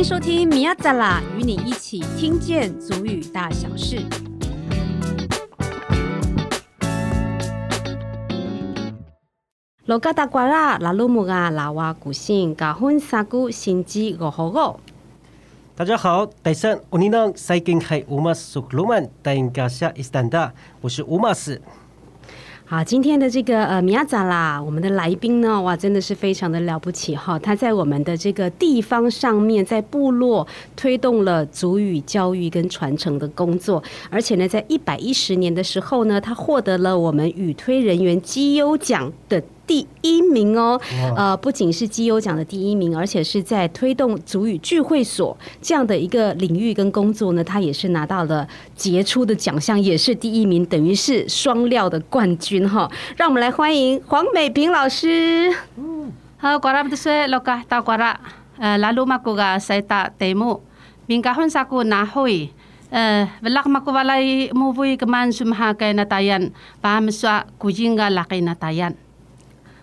迎收听米亚扎拉，与你一起听见族语大小事。罗嘎达瓜拉拉鲁木嘎拉瓦古信嘎混沙古新基俄火狗。大家好，戴森乌尼诺塞金海乌马斯苏鲁曼戴因加夏伊斯坦达，我是乌马斯。好，今天的这个呃米亚扎啦，我们的来宾呢，哇，真的是非常的了不起哈！他在我们的这个地方上面，在部落推动了族语教育跟传承的工作，而且呢，在一百一十年的时候呢，他获得了我们语推人员绩优奖的。第一名哦，呃，不仅是绩优奖的第一名，而且是在推动族语聚会所这样的一个领域跟工作呢，他也是拿到了杰出的奖项，也是第一名，等于是双料的冠军哈。让我们来欢迎黄美平老师。好，瓜拉不说，老嘎大瓜拉，呃，拉鲁马古嘎塞达德木，明嘎混沙古拿会，呃，布拉马古瓦来木会个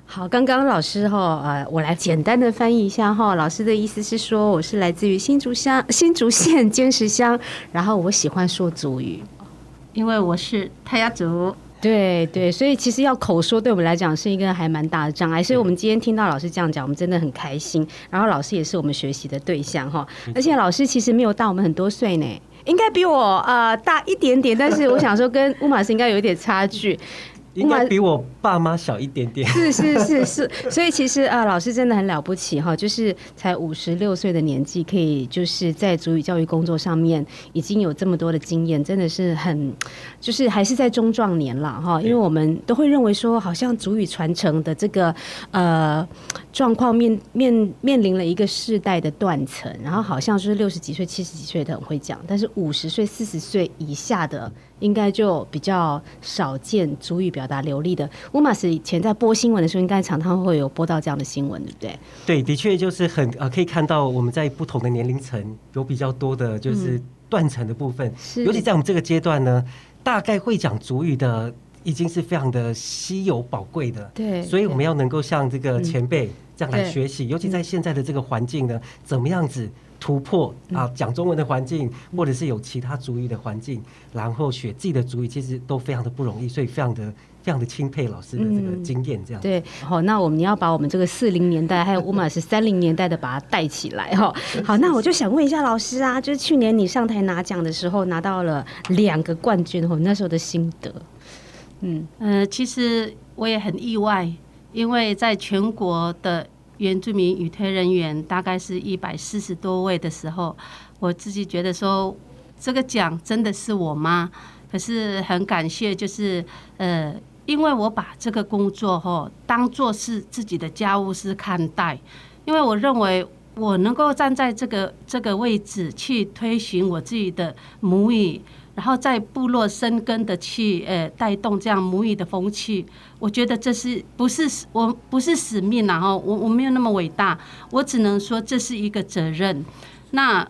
好，刚刚老师哈，呃，我来简单的翻译一下哈。老师的意思是说，我是来自于新竹乡新竹县尖石乡，然后我喜欢说族语，因为我是泰雅族。对对，所以其实要口说，对我们来讲是一个还蛮大的障碍。所以我们今天听到老师这样讲，我们真的很开心。然后老师也是我们学习的对象哈，而且老师其实没有大我们很多岁呢，应该比我呃大一点点，但是我想说跟乌马斯应该有一点差距。应该比我爸妈小一点点。是是是 是，所以其实啊，老师真的很了不起哈，就是才五十六岁的年纪，可以就是在族语教育工作上面已经有这么多的经验，真的是很，就是还是在中壮年了哈。因为我们都会认为说，好像族语传承的这个呃状况面面面临了一个世代的断层，然后好像就是六十几岁、七十几岁的很会讲，但是五十岁、四十岁以下的。应该就比较少见主语表达流利的。乌马斯以前在播新闻的时候，应该常常会有播到这样的新闻，对不对？对，的确就是很呃，可以看到我们在不同的年龄层有比较多的，就是断层的部分。是，尤其在我们这个阶段呢，大概会讲主语的已经是非常的稀有宝贵的。对，所以我们要能够像这个前辈这样来学习，尤其在现在的这个环境呢，怎么样子？突破啊，讲中文的环境，或者是有其他族语的环境，然后学自己的族语，其实都非常的不容易，所以非常的非常的钦佩老师的这个经验。这样、嗯、对，好，那我们要把我们这个四零年代还有乌马 是三零年代的把它带起来哈。好，那我就想问一下老师啊，就是去年你上台拿奖的时候拿到了两个冠军，哈，那时候的心得。嗯呃，其实我也很意外，因为在全国的。原住民语推人员大概是一百四十多位的时候，我自己觉得说这个奖真的是我吗？可是很感谢，就是呃，因为我把这个工作吼当做是自己的家务事看待，因为我认为我能够站在这个这个位置去推行我自己的母语。然后在部落生根的去，呃，带动这样母语的风气，我觉得这是不是我不是使命啊？哈，我我没有那么伟大，我只能说这是一个责任。那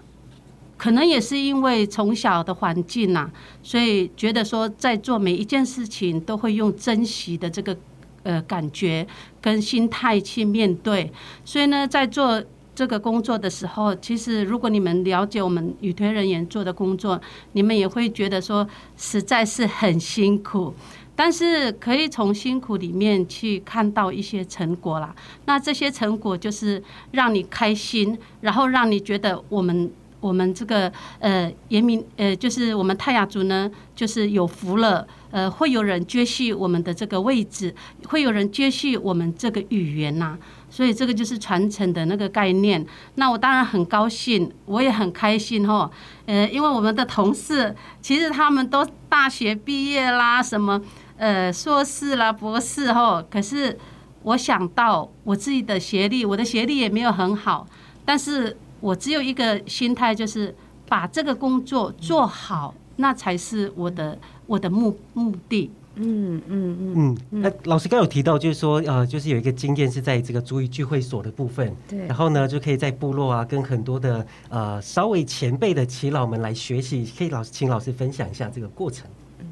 可能也是因为从小的环境呐，所以觉得说在做每一件事情都会用珍惜的这个呃感觉跟心态去面对，所以呢，在做。这个工作的时候，其实如果你们了解我们语推人员做的工作，你们也会觉得说实在是很辛苦，但是可以从辛苦里面去看到一些成果啦。那这些成果就是让你开心，然后让你觉得我们我们这个呃原民呃就是我们泰雅族呢，就是有福了。呃，会有人接续我们的这个位置，会有人接续我们这个语言呐、所以这个就是传承的那个概念。那我当然很高兴，我也很开心哈。呃，因为我们的同事其实他们都大学毕业啦，什么呃硕士啦、博士哈。可是我想到我自己的学历，我的学历也没有很好，但是我只有一个心态，就是把这个工作做好，那才是我的我的目目的。嗯嗯嗯嗯，那老师刚有提到，就是说，呃，就是有一个经验是在这个足语聚会所的部分，对，然后呢，就可以在部落啊，跟很多的呃稍微前辈的耆老们来学习，可以老师请老师分享一下这个过程。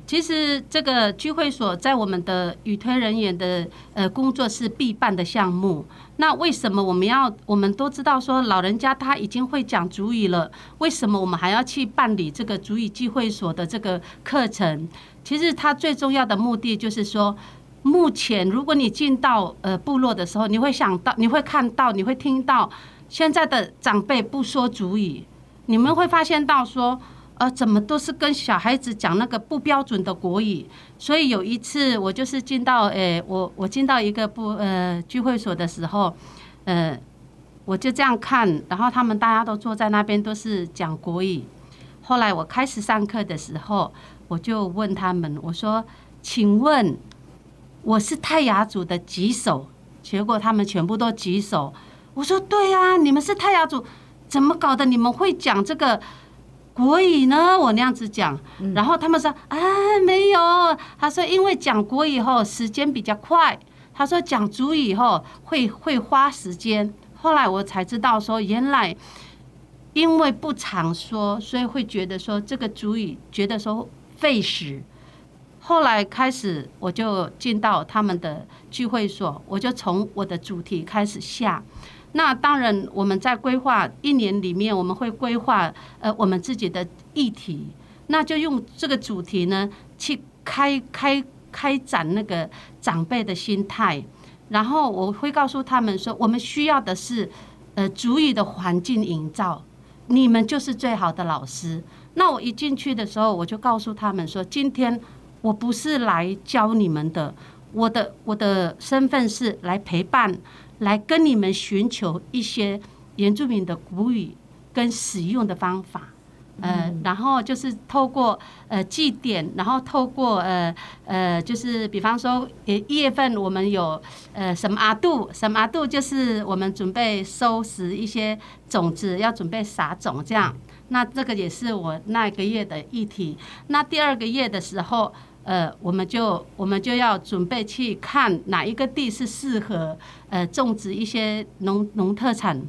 其实这个聚会所在我们的语推人员的呃工作是必办的项目。那为什么我们要？我们都知道说老人家他已经会讲主语了，为什么我们还要去办理这个足语聚会所的这个课程？其实它最重要的目的就是说，目前如果你进到呃部落的时候，你会想到，你会看到，你会听到现在的长辈不说主语，你们会发现到说。呃，怎么都是跟小孩子讲那个不标准的国语？所以有一次我就是进到，诶，我我进到一个不呃聚会所的时候，呃，我就这样看，然后他们大家都坐在那边都是讲国语。后来我开始上课的时候，我就问他们，我说：“请问我是泰雅族的举手？”结果他们全部都举手。我说：“对呀，你们是泰雅族，怎么搞的？你们会讲这个？”国语呢？我那样子讲，然后他们说啊，没有。他说因为讲国语后时间比较快，他说讲族语后会会花时间。后来我才知道说，原来因为不常说，所以会觉得说这个主语觉得说费时。后来开始我就进到他们的聚会所，我就从我的主题开始下。那当然，我们在规划一年里面，我们会规划呃我们自己的议题，那就用这个主题呢去开开开展那个长辈的心态，然后我会告诉他们说，我们需要的是呃族语的环境营造，你们就是最好的老师。那我一进去的时候，我就告诉他们说，今天我不是来教你们的，我的我的身份是来陪伴。来跟你们寻求一些原住民的古语跟使用的方法，呃，然后就是透过呃祭典，然后透过呃呃，就是比方说，呃一月份我们有呃什么阿杜，什么阿杜，就是我们准备收拾一些种子，要准备撒种这样。那这个也是我那个月的议题。那第二个月的时候。呃，我们就我们就要准备去看哪一个地是适合呃种植一些农农特产，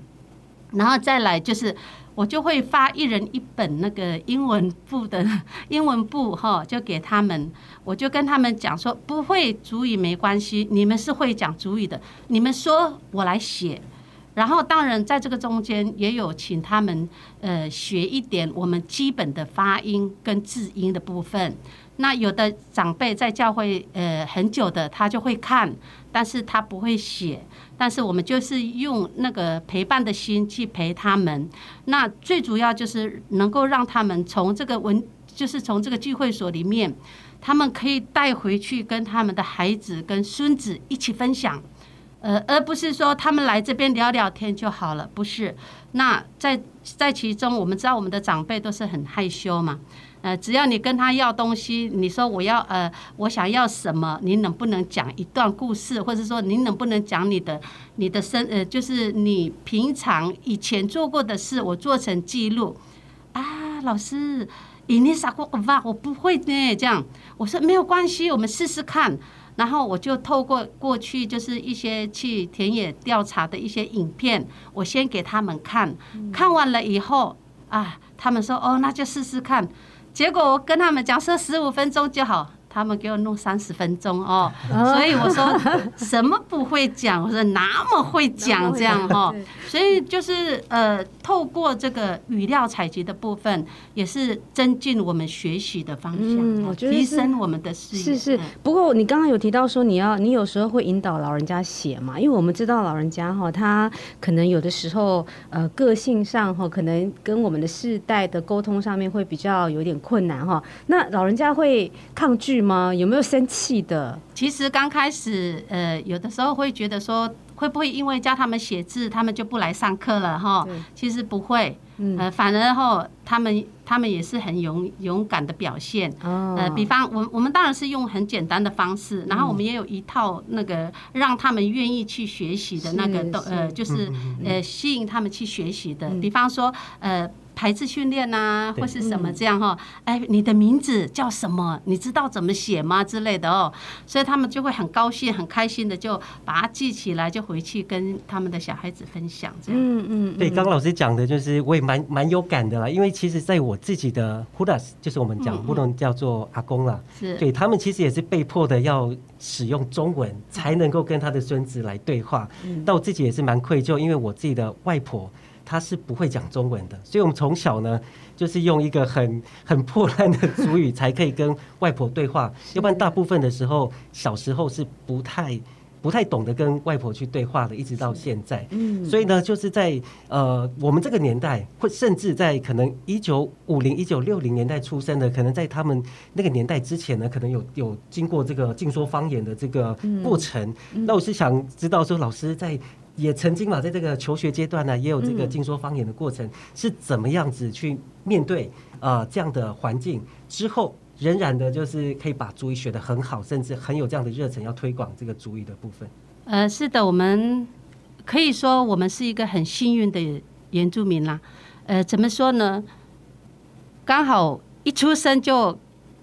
然后再来就是我就会发一人一本那个英文部的 英文部哈，就给他们，我就跟他们讲说，不会主语没关系，你们是会讲主语的，你们说我来写，然后当然在这个中间也有请他们呃学一点我们基本的发音跟字音的部分。那有的长辈在教会呃很久的，他就会看，但是他不会写。但是我们就是用那个陪伴的心去陪他们。那最主要就是能够让他们从这个文，就是从这个聚会所里面，他们可以带回去跟他们的孩子跟孙子一起分享，呃，而不是说他们来这边聊聊天就好了，不是。那在在其中，我们知道我们的长辈都是很害羞嘛。呃，只要你跟他要东西，你说我要呃，我想要什么，你能不能讲一段故事，或者说你能不能讲你的你的生呃，就是你平常以前做过的事，我做成记录啊，老师，你啥过吧？我不会呢，这样我说没有关系，我们试试看。然后我就透过过去就是一些去田野调查的一些影片，我先给他们看，看完了以后啊，他们说哦，那就试试看。结果我跟他们讲说十五分钟就好。他们给我弄三十分钟哦，所以我说什么不会讲，我说那么会讲这样哈，所以就是呃，透过这个语料采集的部分，也是增进我们学习的方向，嗯，我觉得提升我们的视野。是是，不过你刚刚有提到说你要，你有时候会引导老人家写嘛，因为我们知道老人家哈，他可能有的时候呃个性上哈，可能跟我们的世代的沟通上面会比较有点困难哈，那老人家会抗拒吗？有没有生气的？其实刚开始，呃，有的时候会觉得说，会不会因为教他们写字，他们就不来上课了？哈，其实不会，呃，反而后他们他们也是很勇勇敢的表现。呃，比方我我们当然是用很简单的方式，然后我们也有一套那个让他们愿意去学习的那个，都呃，就是呃吸引他们去学习的。比方说，呃。排字训练呐，或是什么这样哈，哎，你的名字叫什么？你知道怎么写吗？之类的哦，所以他们就会很高兴、很开心的就把它记起来，就回去跟他们的小孩子分享这样。嗯嗯，对，刚刚老师讲的就是我也蛮蛮有感的啦，因为其实在我自己的 Hudas，就是我们讲不能叫做阿公啦，是对他们其实也是被迫的要使用中文才能够跟他的孙子来对话。但我自己也是蛮愧疚，因为我自己的外婆。他是不会讲中文的，所以我们从小呢，就是用一个很 很破烂的族语才可以跟外婆对话，要不然大部分的时候，小时候是不太不太懂得跟外婆去对话的，一直到现在。嗯，所以呢，就是在呃我们这个年代，或甚至在可能一九五零、一九六零年代出生的，可能在他们那个年代之前呢，可能有有经过这个禁说方言的这个过程。那我是想知道说，老师在。也曾经嘛，在这个求学阶段呢，也有这个禁说方言的过程，是怎么样子去面对啊、呃、这样的环境之后，仍然的就是可以把主语学得很好，甚至很有这样的热忱要推广这个主语的部分。呃，是的，我们可以说我们是一个很幸运的原住民啦。呃，怎么说呢？刚好一出生就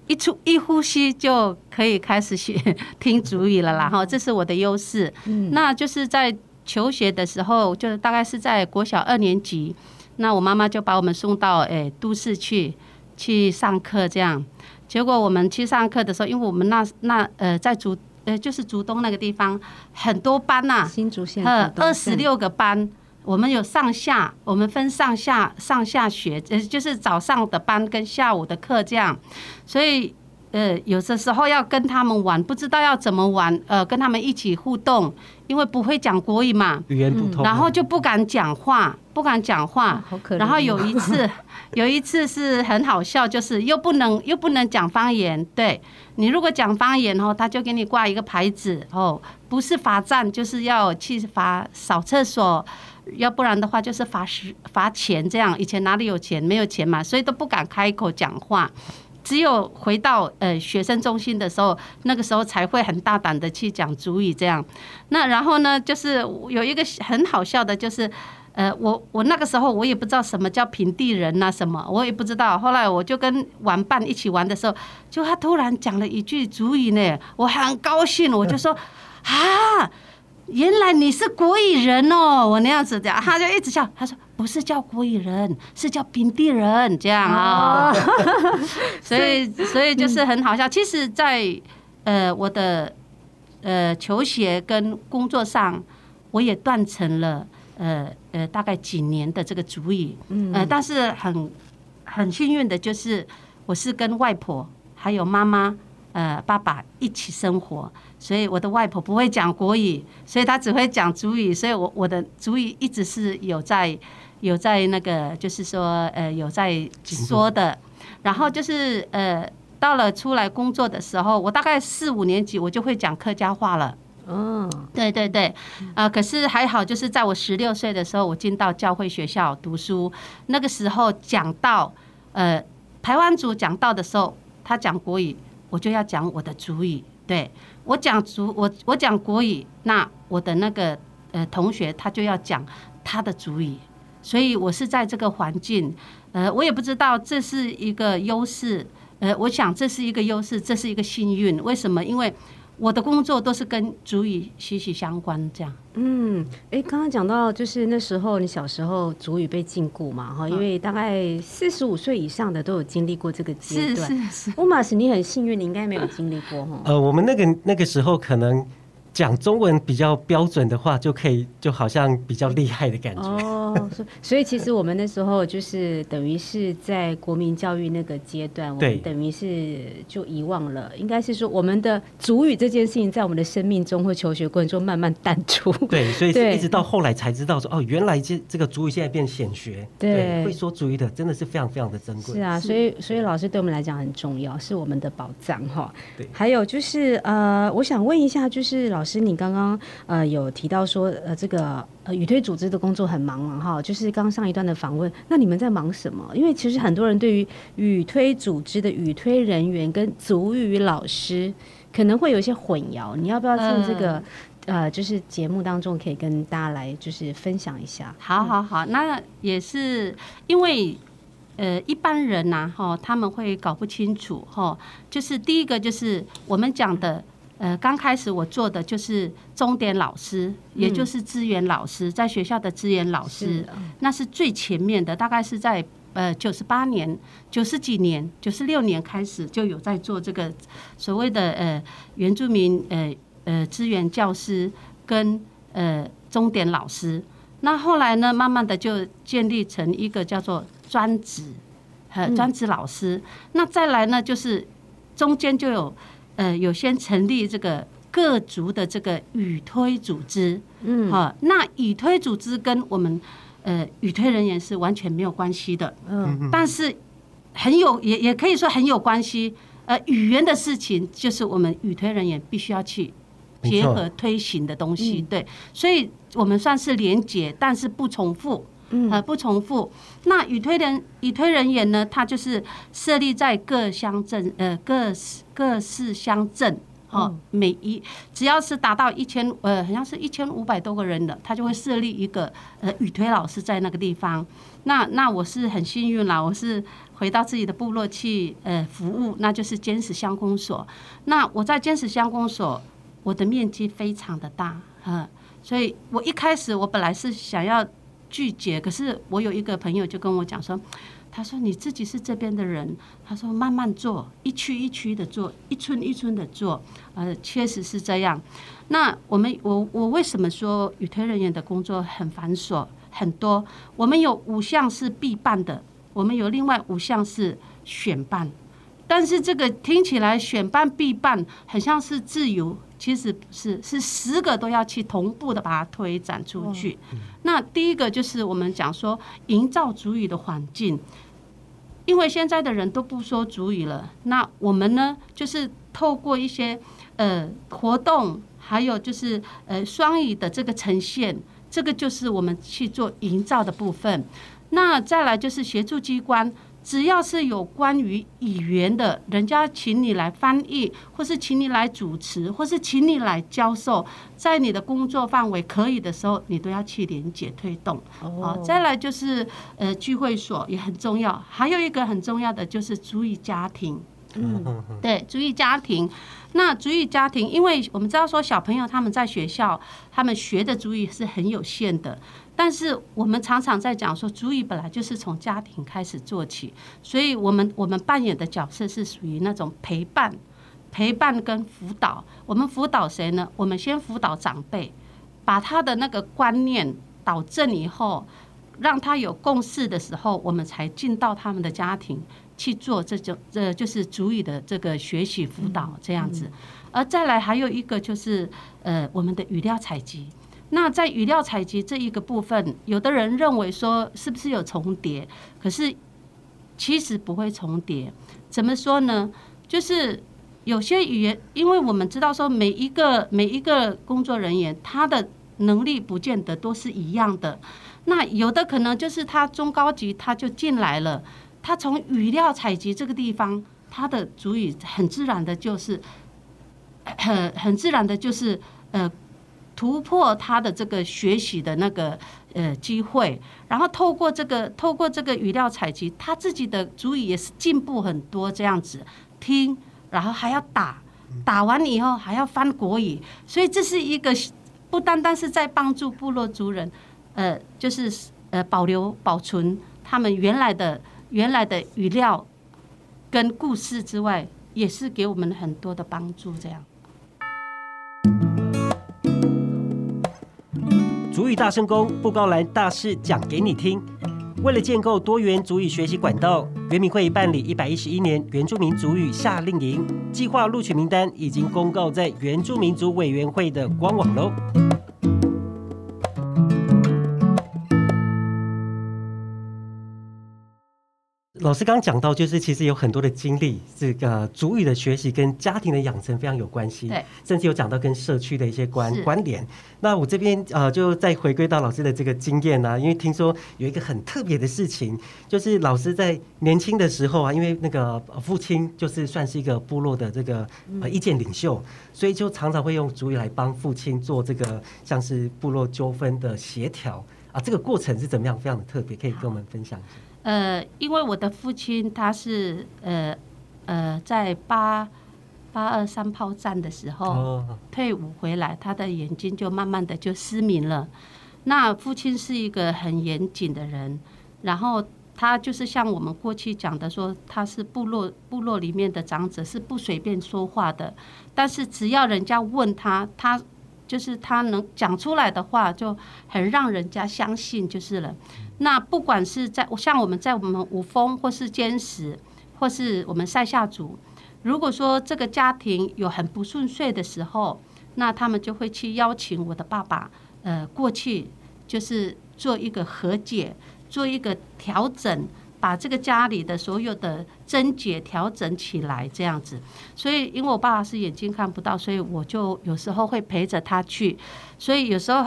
一出一呼吸就可以开始学 听主语了啦，哈，这是我的优势。嗯，那就是在。求学的时候，就是大概是在国小二年级，那我妈妈就把我们送到诶、欸、都市去去上课，这样。结果我们去上课的时候，因为我们那那呃在竹呃就是竹东那个地方很多班呐、啊，新竹县呃二十六个班，我们有上下，我们分上下上下学，呃就是早上的班跟下午的课这样，所以。呃，有的时候要跟他们玩，不知道要怎么玩，呃，跟他们一起互动，因为不会讲国语嘛，语言不通，然后就不敢讲话，不敢讲话。好可怜。然后有一次，有一次是很好笑，就是又不能又不能讲方言，对，你如果讲方言哦，他就给你挂一个牌子哦，不是罚站，就是要去罚扫厕所，要不然的话就是罚十罚钱这样。以前哪里有钱？没有钱嘛，所以都不敢开口讲话。只有回到呃学生中心的时候，那个时候才会很大胆的去讲主语这样。那然后呢，就是有一个很好笑的，就是呃我我那个时候我也不知道什么叫平地人呐，什么我也不知道。后来我就跟玩伴一起玩的时候，就他突然讲了一句主语呢，我很高兴，我就说 啊。原来你是国语人哦，我那样子讲，他就一直笑。他说不是叫国语人，是叫平地人这样啊。所以所以就是很好笑。其实，在呃我的呃球鞋跟工作上，我也断成了呃呃大概几年的这个主语。呃，但是很很幸运的就是，我是跟外婆还有妈妈。呃，爸爸一起生活，所以我的外婆不会讲国语，所以她只会讲主语，所以我我的主语一直是有在有在那个，就是说呃有在说的。然后就是呃到了出来工作的时候，我大概四五年级我就会讲客家话了。嗯，对对对，啊、呃，可是还好，就是在我十六岁的时候，我进到教会学校读书，那个时候讲到呃台湾族讲到的时候，他讲国语。我就要讲我的族语，对，我讲族我我讲国语，那我的那个呃同学他就要讲他的族语，所以我是在这个环境，呃，我也不知道这是一个优势，呃，我想这是一个优势，这是一个幸运，为什么？因为。我的工作都是跟主语息息相关，这样。嗯，哎，刚刚讲到就是那时候你小时候主语被禁锢嘛，哈，因为大概四十五岁以上的都有经历过这个阶段。是是是。乌马斯，你很幸运，你应该没有经历过哈。呃，我们那个那个时候可能。讲中文比较标准的话，就可以就好像比较厉害的感觉。哦，所以其实我们那时候就是等于是在国民教育那个阶段，我们等于是就遗忘了。应该是说我们的主语这件事情，在我们的生命中或求学过程中慢慢淡出。对，所以一直到后来才知道说，哦，原来这这个主语现在变显学。对，会说主语的真的是非常非常的珍贵。是啊，所以所以老师对我们来讲很重要，是我们的宝藏哈。对，还有就是呃，我想问一下，就是老。老师，你刚刚呃有提到说呃这个呃语推组织的工作很忙嘛哈，就是刚上一段的访问，那你们在忙什么？因为其实很多人对于语推组织的语推人员跟族语老师可能会有一些混淆，你要不要趁这个呃，呃就是节目当中可以跟大家来就是分享一下？好好好，那也是因为呃一般人呐、啊，哈，他们会搞不清楚哈。就是第一个就是我们讲的，呃，刚开始我做的就是钟点老师，也就是资源老师，在学校的资源老师，那是最前面的，大概是在呃九十八年、九十几年、九十六年开始就有在做这个所谓的呃原住民呃呃资源教师跟呃钟点老师。那后来呢，慢慢的就建立成一个叫做专职，呃，专职老师。那再来呢，就是中间就有，呃，有先成立这个各族的这个语推组织，嗯，好，那语推组织跟我们呃语推人员是完全没有关系的，嗯，但是很有，也也可以说很有关系。呃，语言的事情就是我们语推人员必须要去。结合推行的东西，对，所以我们算是连结，但是不重复，呃，不重复。那语推人语推人员呢，他就是设立在各乡镇，呃，各各市乡镇，哦，每一只要是达到一千，呃，好像是一千五百多个人的，他就会设立一个呃语推老师在那个地方。那那我是很幸运啦，我是回到自己的部落去呃服务，那就是坚石乡公所。那我在坚石乡公所。我的面积非常的大，嗯，所以我一开始我本来是想要拒绝，可是我有一个朋友就跟我讲说，他说你自己是这边的人，他说慢慢做，一区一区的做，一村一村的做，呃，确实是这样。那我们我我为什么说与推人员的工作很繁琐很多？我们有五项是必办的，我们有另外五项是选办，但是这个听起来选办必办很像是自由。其实不是，是十个都要去同步的把它推展出去。那第一个就是我们讲说营造主语的环境，因为现在的人都不说主语了。那我们呢，就是透过一些呃活动，还有就是呃双语的这个呈现，这个就是我们去做营造的部分。那再来就是协助机关。只要是有关于语言的，人家请你来翻译，或是请你来主持，或是请你来教授，在你的工作范围可以的时候，你都要去连接推动。好，再来就是呃聚会所也很重要，还有一个很重要的就是注意家庭。嗯，对，主语家庭。那主语家庭，因为我们知道说小朋友他们在学校，他们学的主语是很有限的。但是我们常常在讲说，主语本来就是从家庭开始做起，所以我们我们扮演的角色是属于那种陪伴、陪伴跟辅导。我们辅导谁呢？我们先辅导长辈，把他的那个观念导正以后，让他有共识的时候，我们才进到他们的家庭去做这种这就是主语的这个学习辅导这样子。而再来还有一个就是呃我们的语料采集。那在语料采集这一个部分，有的人认为说是不是有重叠？可是其实不会重叠。怎么说呢？就是有些语言，因为我们知道说每一个每一个工作人员他的能力不见得都是一样的。那有的可能就是他中高级他就进来了，他从语料采集这个地方，他的主语很自然的就是很 很自然的就是呃。突破他的这个学习的那个呃机会，然后透过这个透过这个语料采集，他自己的主语也是进步很多。这样子听，然后还要打，打完以后还要翻国语，所以这是一个不单单是在帮助部落族人，呃，就是呃保留保存他们原来的原来的语料跟故事之外，也是给我们很多的帮助。这样。族语大声公布高兰大事讲给你听。为了建构多元族语学习管道，原民会办理一百一十一年原住民族语夏令营，计划录取名单已经公告在原住民族委员会的官网喽。老师刚刚讲到，就是其实有很多的经历，这个主语的学习跟家庭的养成非常有关系，对，甚至有讲到跟社区的一些关关联。那我这边呃，就再回归到老师的这个经验呢、啊，因为听说有一个很特别的事情，就是老师在年轻的时候啊，因为那个父亲就是算是一个部落的这个呃意见领袖，所以就常常会用主语来帮父亲做这个像是部落纠纷的协调啊，这个过程是怎么样？非常的特别，可以跟我们分享一下。呃，因为我的父亲他是呃呃在八八二三炮战的时候退伍回来，他的眼睛就慢慢的就失明了。那父亲是一个很严谨的人，然后他就是像我们过去讲的说，他是部落部落里面的长者，是不随便说话的。但是只要人家问他，他就是他能讲出来的话，就很让人家相信就是了。那不管是在像我们在我们五峰或是尖石，或是我们赛夏族，如果说这个家庭有很不顺遂的时候，那他们就会去邀请我的爸爸，呃，过去就是做一个和解，做一个调整，把这个家里的所有的症结调整起来这样子。所以，因为我爸爸是眼睛看不到，所以我就有时候会陪着他去。所以有时候，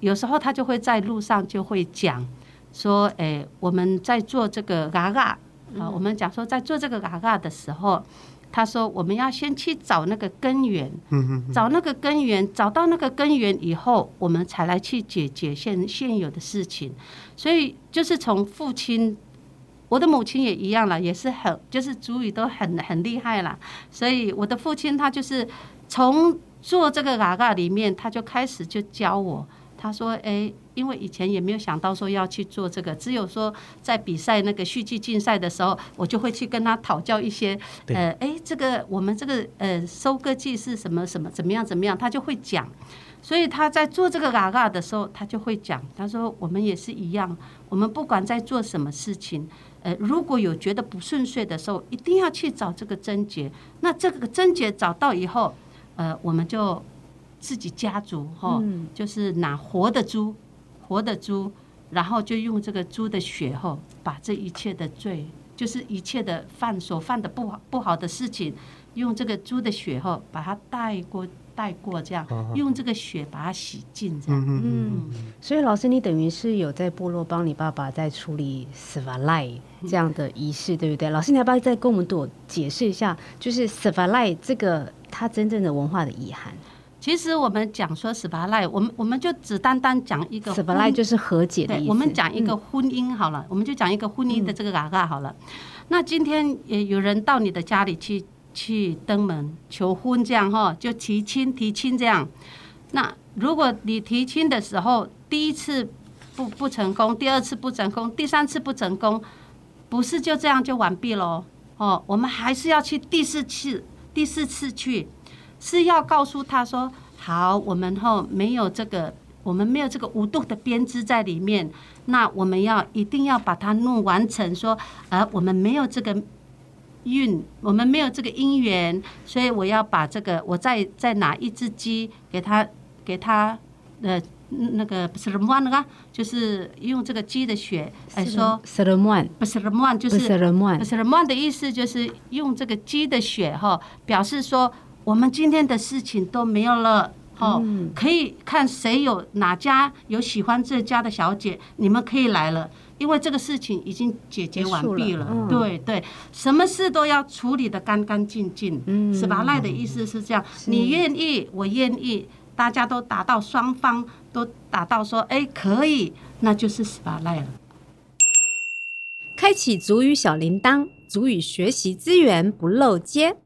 有时候他就会在路上就会讲。说，诶，我们在做这个嘎嘎啊，我们讲说在做这个嘎嘎的时候，他说我们要先去找那个根源，找那个根源，找到那个根源以后，我们才来去解决现现有的事情。所以就是从父亲，我的母亲也一样了，也是很就是主语都很很厉害了。所以我的父亲他就是从做这个嘎嘎里面，他就开始就教我。他说：“诶，因为以前也没有想到说要去做这个，只有说在比赛那个续剧竞赛的时候，我就会去跟他讨教一些。呃，诶，这个我们这个呃收割季是什么什么怎么样怎么样，他就会讲。所以他在做这个嘎嘎的时候，他就会讲。他说我们也是一样，我们不管在做什么事情，呃，如果有觉得不顺遂的时候，一定要去找这个症结。那这个症结找到以后，呃，我们就。”自己家族哈，就是拿活的猪，活的猪，然后就用这个猪的血哈，把这一切的罪，就是一切的犯所犯的不好不好的事情，用这个猪的血哈，把它带过带过，这样用这个血把它洗净，这样。嗯，所以老师，你等于是有在部落帮你爸爸在处理斯瓦赖这样的仪式，对不对？老师，你要不要再跟我们多解释一下，就是斯瓦赖这个它真正的文化的遗憾？其实我们讲说斯巴赖，我们我们就只单单讲一个斯巴赖就是和解的意思。我们讲一个婚姻好了，嗯、我们就讲一个婚姻的这个嘎嘎好了。嗯、那今天也有人到你的家里去去登门求婚，这样哈，就提亲提亲这样。那如果你提亲的时候第一次不不成功，第二次不成功，第三次不成功，不是就这样就完毕喽？哦，我们还是要去第四次，第四次去。是要告诉他说：“好，我们后没有这个，我们没有这个无度的编织在里面。那我们要一定要把它弄完成。说，呃我们没有这个运，我们没有这个姻缘，所以我要把这个，我再再拿一只鸡给他，给他，呃，那个不是什么那个，就是用这个鸡的血来说，什么不是什么就是不是什么的意思，就是用这个鸡的血哈，表示说。”我们今天的事情都没有了，哦，可以看谁有哪家有喜欢这家的小姐，你们可以来了，因为这个事情已经解决完毕了。了对对，什么事都要处理得干干净净，嗯，是吧？赖的意思是这样，你愿意，我愿意，大家都达到双方都达到说，哎，可以，那就是十八？赖了。开启族语小铃铛，族语学习资源不漏接。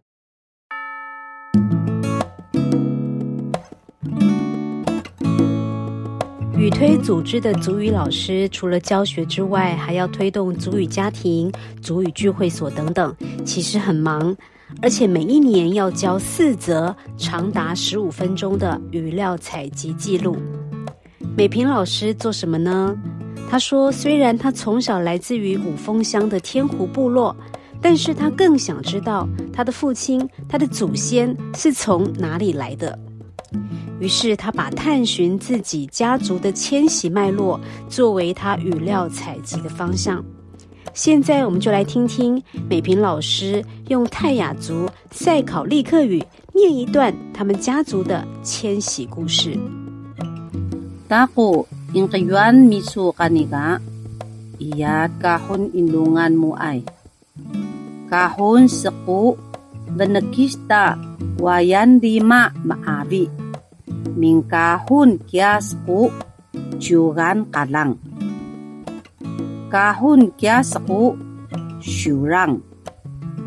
推组织的族语老师，除了教学之外，还要推动族语家庭、族语聚会所等等，其实很忙。而且每一年要交四则长达十五分钟的语料采集记录。美萍老师做什么呢？她说，虽然她从小来自于五峰乡的天湖部落，但是她更想知道她的父亲、她的祖先是从哪里来的。于是，他把探寻自己家族的迁徙脉络作为他语料采集的方向。现在，我们就来听听美平老师用泰雅族赛考利克语念一段他们家族的迁徙故事。大呼因个原米苏卡尼嘎，伊 benekista wayan lima maabi. Mingkahun kiasku juran kalang. Kahun kiasku syurang.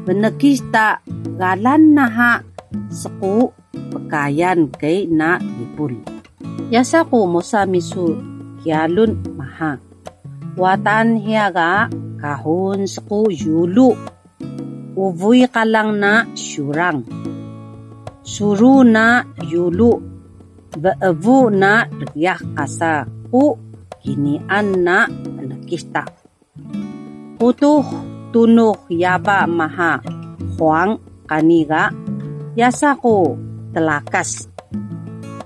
Benekista galan naha seku pekayan kei na ipul. Yasa ku musa misu kialun maha. Watan hiaga kahun seku yulu Uvuy ka lang na syurang. Suru na yulu. Beevu na riyah kasa ku kinian na nakista. Putuh tunuh yaba maha huang kaniga yasa ko telakas.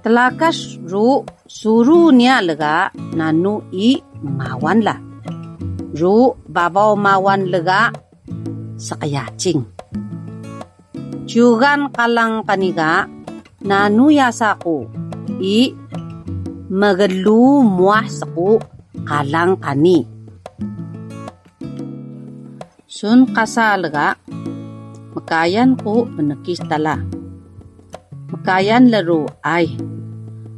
Telakas ru suru niya lega nanu i mawan la. Ru babaw mawan lega sa kayaching. Tiyugan kalang kaniga nanu yasa ko i magalu muah saku kalang kani. Sun kasalaga, makayan ko menekis tala. Makayan laro ay,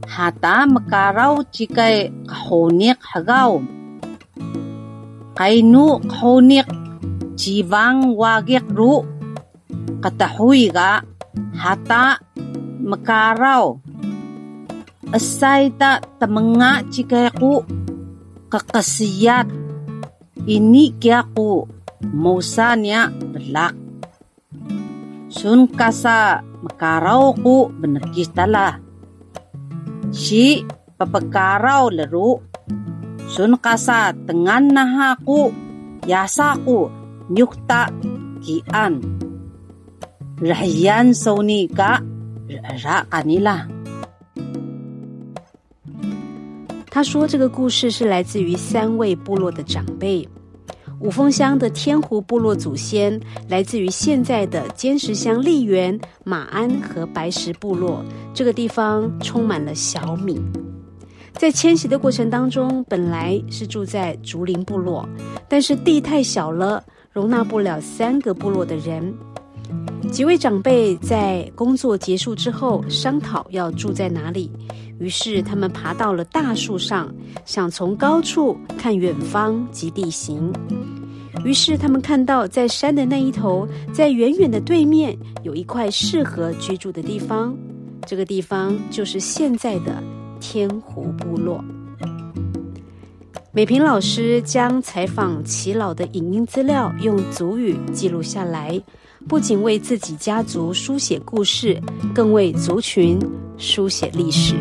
hata makaraw chikay kahonik hagaw. Kainu kahonik jibang wagik ru. Katahui ga hata mekarau. Esai ta temenga cikeku kekesiat ini kiaku musanya belak sun kasa mekarau ku bener talah si pepekarau leru sun kasa tengan nahaku yasaku. Yasa ko nyukta kian. Rahiyan sauni ka ra kanila. 他说：“这个故事是来自于三位部落的长辈。五峰乡的天湖部落祖先来自于现在的尖石乡丽园、马鞍和白石部落。这个地方充满了小米。在迁徙的过程当中，本来是住在竹林部落，但是地太小了，容纳不了三个部落的人。几位长辈在工作结束之后商讨要住在哪里。”于是他们爬到了大树上，想从高处看远方及地形。于是他们看到，在山的那一头，在远远的对面，有一块适合居住的地方。这个地方就是现在的天湖部落。美平老师将采访耆老的影音资料用族语记录下来，不仅为自己家族书写故事，更为族群书写历史。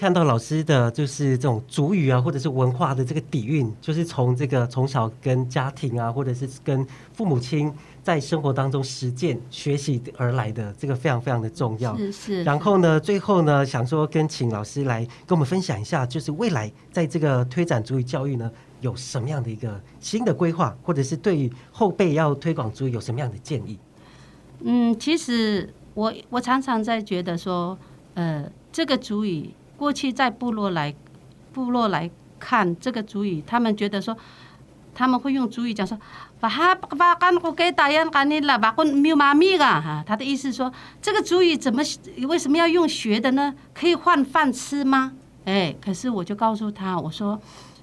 看到老师的就是这种族语啊，或者是文化的这个底蕴，就是从这个从小跟家庭啊，或者是跟父母亲在生活当中实践学习而来的，这个非常非常的重要。是是。然后呢，最后呢，想说跟请老师来跟我们分享一下，就是未来在这个推展主语教育呢，有什么样的一个新的规划，或者是对于后辈要推广主语有什么样的建议？嗯，其实我我常常在觉得说，呃，这个主语。过去在部落来，部落来看这个主语，他们觉得说，他们会用族语讲说，把哈把干我给打样干你了，把混没有妈咪啊哈，他的意思说，这个族语怎么为什么要用学的呢？可以换饭吃吗？哎，可是我就告诉他，我说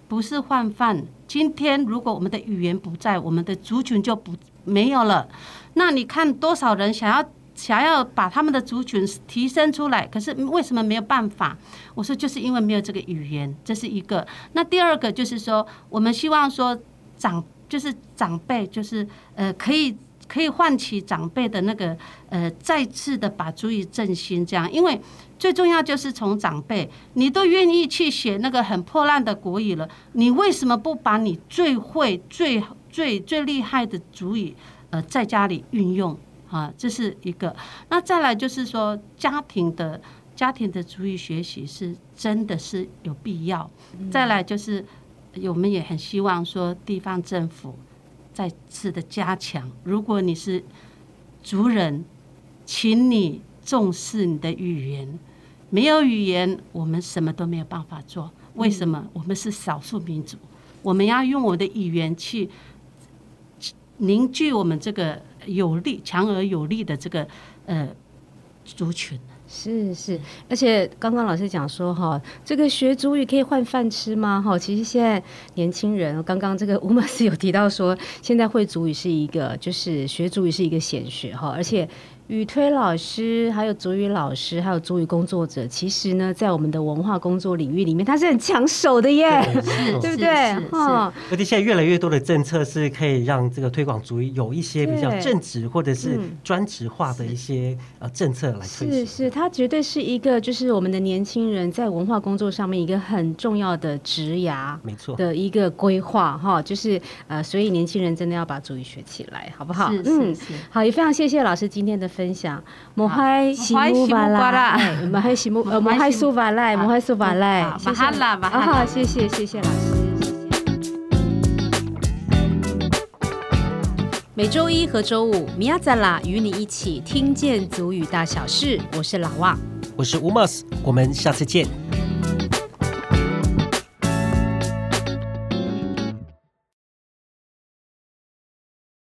不是换饭，今天如果我们的语言不在，我们的族群就不没有了。那你看多少人想要。想要把他们的族群提升出来，可是为什么没有办法？我说就是因为没有这个语言，这是一个。那第二个就是说，我们希望说长就是长辈，就是呃可以可以唤起长辈的那个呃再次的把族语振兴，这样。因为最重要就是从长辈，你都愿意去写那个很破烂的国语了，你为什么不把你最会、最最最厉害的族语呃在家里运用？啊，这是一个。那再来就是说，家庭的家庭的族语学习是真的是有必要。再来就是，我们也很希望说，地方政府再次的加强。如果你是族人，请你重视你的语言。没有语言，我们什么都没有办法做。为什么？我们是少数民族，我们要用我的语言去凝聚我们这个。有力、强而有力的这个呃族群，是是，而且刚刚老师讲说哈，这个学族语可以换饭吃吗？哈，其实现在年轻人，刚刚这个吴马斯有提到说，现在会族语是一个，就是学族语是一个显学哈，而且。语推老师，还有足语老师，还有足语工作者，其实呢，在我们的文化工作领域里面，他是很抢手的耶，对，不对？哈，而且现在越来越多的政策是可以让这个推广主语有一些比较正职或者是专职化的一些呃政策来推。是是，它绝对是一个就是我们的年轻人在文化工作上面一个很重要的职涯，没错。的一个规划哈，就是呃，所以年轻人真的要把主语学起来，好不好？是是是，好，也非常谢谢老师今天的。分享，摩嗨西木巴拉，摩嗨西木 呃摩嗨苏巴赖，摩嗨苏巴赖，马哈拉马哈，好，谢谢谢谢老师，谢谢。每周一和周五，米亚赞拉与你一起听见足语大小事，我是老旺，我是乌马斯，我们下次见。